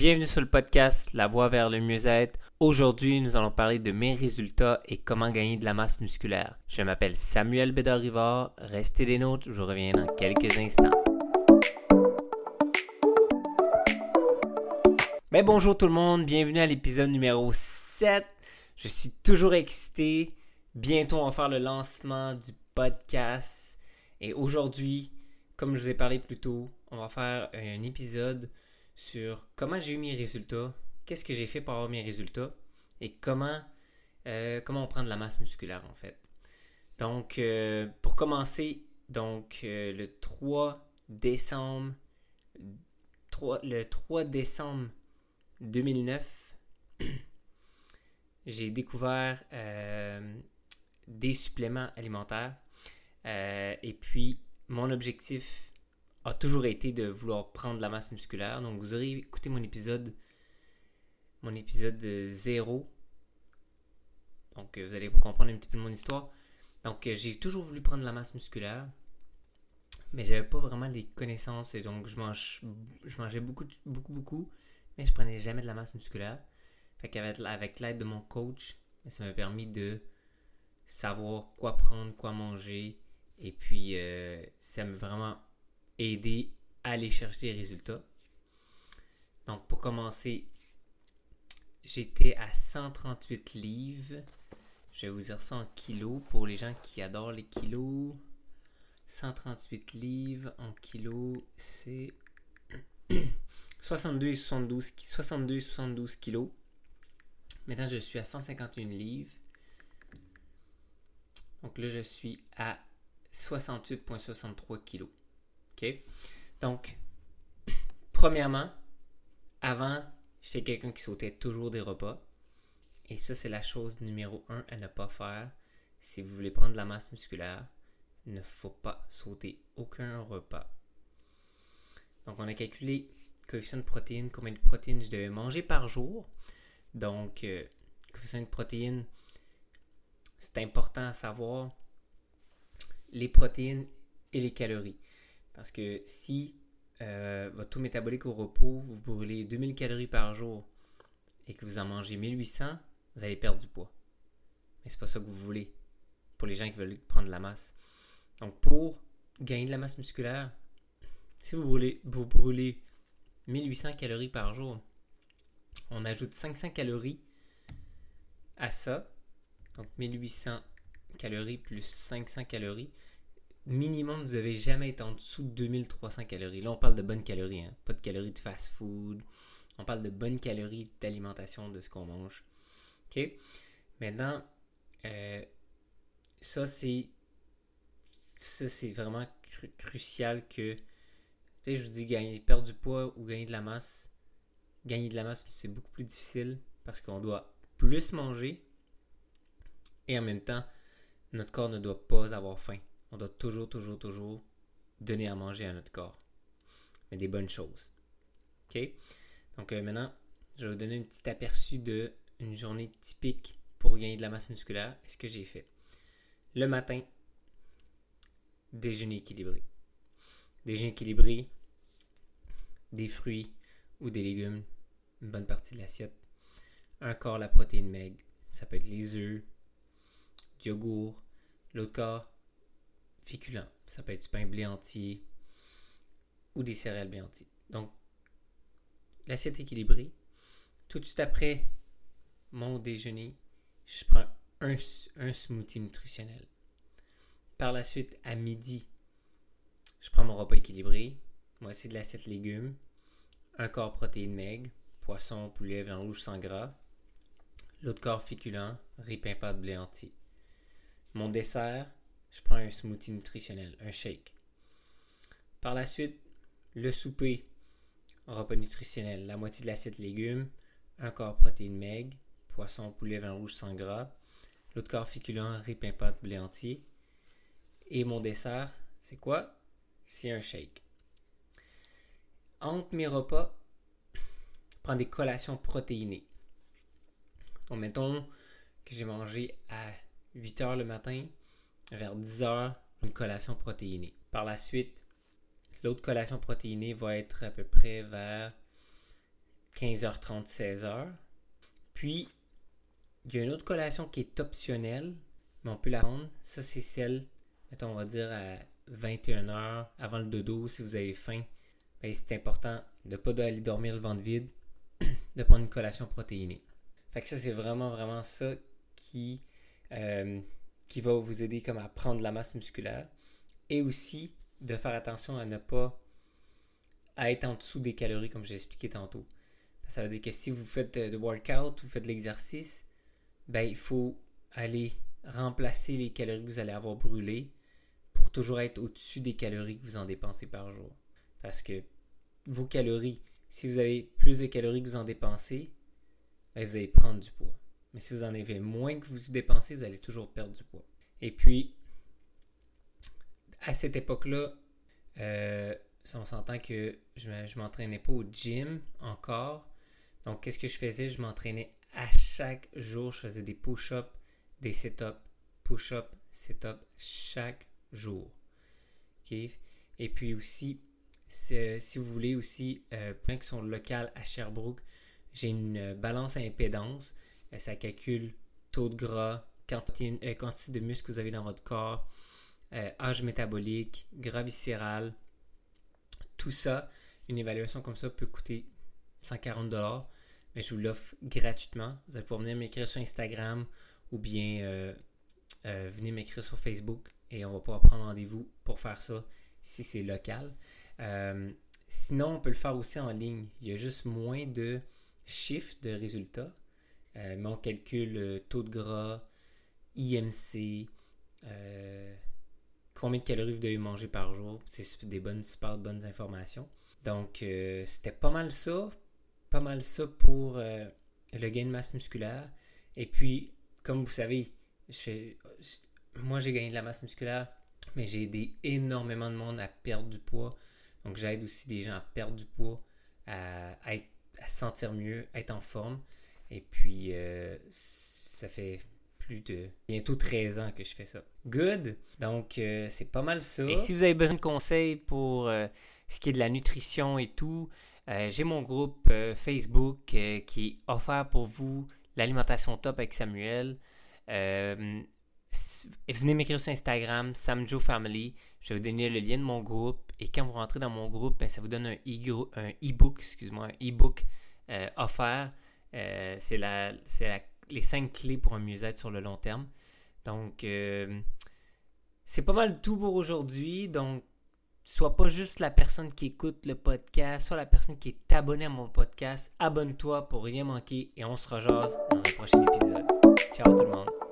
Bienvenue sur le podcast La voie vers le mieux-être. Aujourd'hui, nous allons parler de mes résultats et comment gagner de la masse musculaire. Je m'appelle Samuel Bédard-Rivard. Restez des nôtres, je reviens dans quelques instants. Ben bonjour tout le monde, bienvenue à l'épisode numéro 7. Je suis toujours excité. Bientôt, on va faire le lancement du podcast. Et aujourd'hui, comme je vous ai parlé plus tôt, on va faire un épisode sur comment j'ai eu mes résultats, qu'est-ce que j'ai fait pour avoir mes résultats et comment, euh, on prend de la masse musculaire en fait. Donc, euh, pour commencer, donc euh, le 3 décembre, 3, le 3 décembre 2009, j'ai découvert des suppléments alimentaires et puis mon objectif a toujours été de vouloir prendre de la masse musculaire. Donc vous aurez écouté mon épisode mon épisode 0. Donc vous allez comprendre un petit peu mon histoire. Donc euh, j'ai toujours voulu prendre de la masse musculaire. Mais j'avais pas vraiment les connaissances et donc je mange je mangeais beaucoup beaucoup beaucoup mais je prenais jamais de la masse musculaire. Fait qu'avec avec l'aide de mon coach, ça m'a permis de savoir quoi prendre, quoi manger et puis euh, ça m'a vraiment aider à aller chercher des résultats. Donc, pour commencer, j'étais à 138 livres. Je vais vous dire ça en kilos pour les gens qui adorent les kilos. 138 livres en kilos, c'est 62 et 72, 62 et 72 kilos. Maintenant, je suis à 151 livres. Donc là, je suis à 68,63 kilos. Donc, premièrement, avant, j'étais quelqu'un qui sautait toujours des repas. Et ça, c'est la chose numéro un à ne pas faire. Si vous voulez prendre la masse musculaire, il ne faut pas sauter aucun repas. Donc, on a calculé coefficient de protéines, combien de protéines je devais manger par jour. Donc, euh, coefficient de protéines, c'est important à savoir les protéines et les calories. Parce que si euh, votre taux métabolique au repos, vous brûlez 2000 calories par jour et que vous en mangez 1800, vous allez perdre du poids. Mais c'est pas ça que vous voulez pour les gens qui veulent prendre de la masse. Donc pour gagner de la masse musculaire, si vous brûlez, vous brûlez 1800 calories par jour, on ajoute 500 calories à ça. Donc 1800 calories plus 500 calories minimum, vous n'avez jamais été en dessous de 2300 calories. Là, on parle de bonnes calories, hein. pas de calories de fast-food. On parle de bonnes calories d'alimentation de ce qu'on mange. OK? Maintenant, euh, ça, c'est ça, c'est vraiment crucial que, tu sais, je vous dis, gagner, perdre du poids ou gagner de la masse. Gagner de la masse, c'est beaucoup plus difficile parce qu'on doit plus manger et en même temps, notre corps ne doit pas avoir faim on doit toujours, toujours, toujours donner à manger à notre corps. Mais des bonnes choses. OK? Donc euh, maintenant, je vais vous donner un petit aperçu de une journée typique pour gagner de la masse musculaire et ce que j'ai fait? Le matin, déjeuner équilibré. Déjeuner équilibré, des fruits ou des légumes, une bonne partie de l'assiette. Un quart la protéine maigre, ça peut être les œufs, du yogourt. L'autre quart, féculents. Ça peut être du pain blé entier ou des céréales blé entier. Donc, l'assiette équilibrée. Tout de suite après mon déjeuner, je prends un, smoothie nutritionnel. Par la suite, à midi, je prends mon repas équilibré. Moitié de l'assiette légumes, un quart protéines maigres, poisson, poulet, viande rouge sans gras, l'autre quart féculent, riz, pain, pâte, blé entier. Mon dessert, je prends un smoothie nutritionnel, un shake. Par la suite, le souper, repas nutritionnel, la moitié de l'assiette légumes, un quart protéines maigres, poisson, poulet, vin rouge sans gras, l'autre quart féculent, riz, pâte, blé entier. Et mon dessert, c'est quoi? C'est un shake. Entre mes repas, je prends des collations protéinées. Donc, mettons que j'ai mangé à 8 heures le matin, vers 10 heures, une collation protéinée. Par la suite, l'autre collation protéinée va être à peu près vers 15h30, 16h. Puis, il y a une autre collation qui est optionnelle, mais on peut la prendre. Ça, c'est celle, mettons, on va dire à 21h, avant le dodo, si vous avez faim. Ben, c'est important de ne pas aller dormir le ventre vide, de prendre une collation protéinée. Fait que ça, c'est vraiment, vraiment ça qui, euh, qui va vous aider comme à prendre de la masse musculaire. Et aussi de faire attention à ne pas être en dessous des calories, comme j'ai expliqué tantôt. Ça veut dire que si vous faites de workout, vous faites l'exercice, ben, il faut aller remplacer les calories que vous allez avoir brûlées pour toujours être au-dessus des calories que vous en dépensez par jour. Parce que vos calories, si vous avez plus de calories que vous en dépensez, ben, vous allez prendre du poids. Mais si vous en avez moins que vous dépensez, vous allez toujours perdre du poids. Et puis, à cette époque-là, euh, on s'entend que je ne m'entraînais pas au gym encore. Donc, qu'est-ce que je faisais? Je m'entraînais à chaque jour. Je faisais des push-ups, des sit-ups, push-ups, sit-ups chaque jour. Et puis aussi, si vous voulez aussi, euh, plein qui sont locales à Sherbrooke, j'ai une balance à impédance. Euh, ça calcule taux de gras, quantité, euh, quantité de muscles que vous avez dans votre corps, âge métabolique, gras viscéral, tout ça. Une évaluation comme ça peut coûter 140 mais je vous l'offre gratuitement. Vous allez pouvoir venir m'écrire sur Instagram ou bien euh, euh, venir m'écrire sur Facebook et on va pouvoir prendre rendez-vous pour faire ça si c'est local. Euh, sinon, on peut le faire aussi en ligne. Il y a juste moins de chiffres de résultats, mais on calcule taux de gras, IMC, combien de calories vous devez manger par jour. C'est des bonnes, super bonnes informations. Donc, c'était pas mal ça pas mal ça pour euh, le gain de masse musculaire. Et puis, comme vous savez, moi j'ai gagné de la masse musculaire, mais j'ai aidé énormément de monde à perdre du poids. Donc j'aide aussi des gens à perdre du poids, à, se sentir mieux, à être en forme. Et puis, euh, ça fait plus de bientôt 13 ans que je fais ça. Good! Donc, euh, c'est pas mal ça. Et si vous avez besoin de conseils pour ce qui est de la nutrition et tout, euh, j'ai mon groupe euh, Facebook euh, qui est offert pour vous, l'alimentation top avec Samuel. venez m'écrire sur Instagram, Samjo Family. Je vais vous donner le lien de mon groupe. Et quand vous rentrez dans mon groupe, ben, ça vous donne un e-book, excuse-moi, un e-book offert. C'est la, les 5 clés pour un mieux-être sur le long terme. Donc, c'est pas mal tout pour aujourd'hui. Donc, Sois pas juste la personne qui écoute le podcast, soit la personne qui est abonnée à mon podcast. Abonne-toi pour rien manquer et on se rejase dans un prochain épisode. Ciao tout le monde.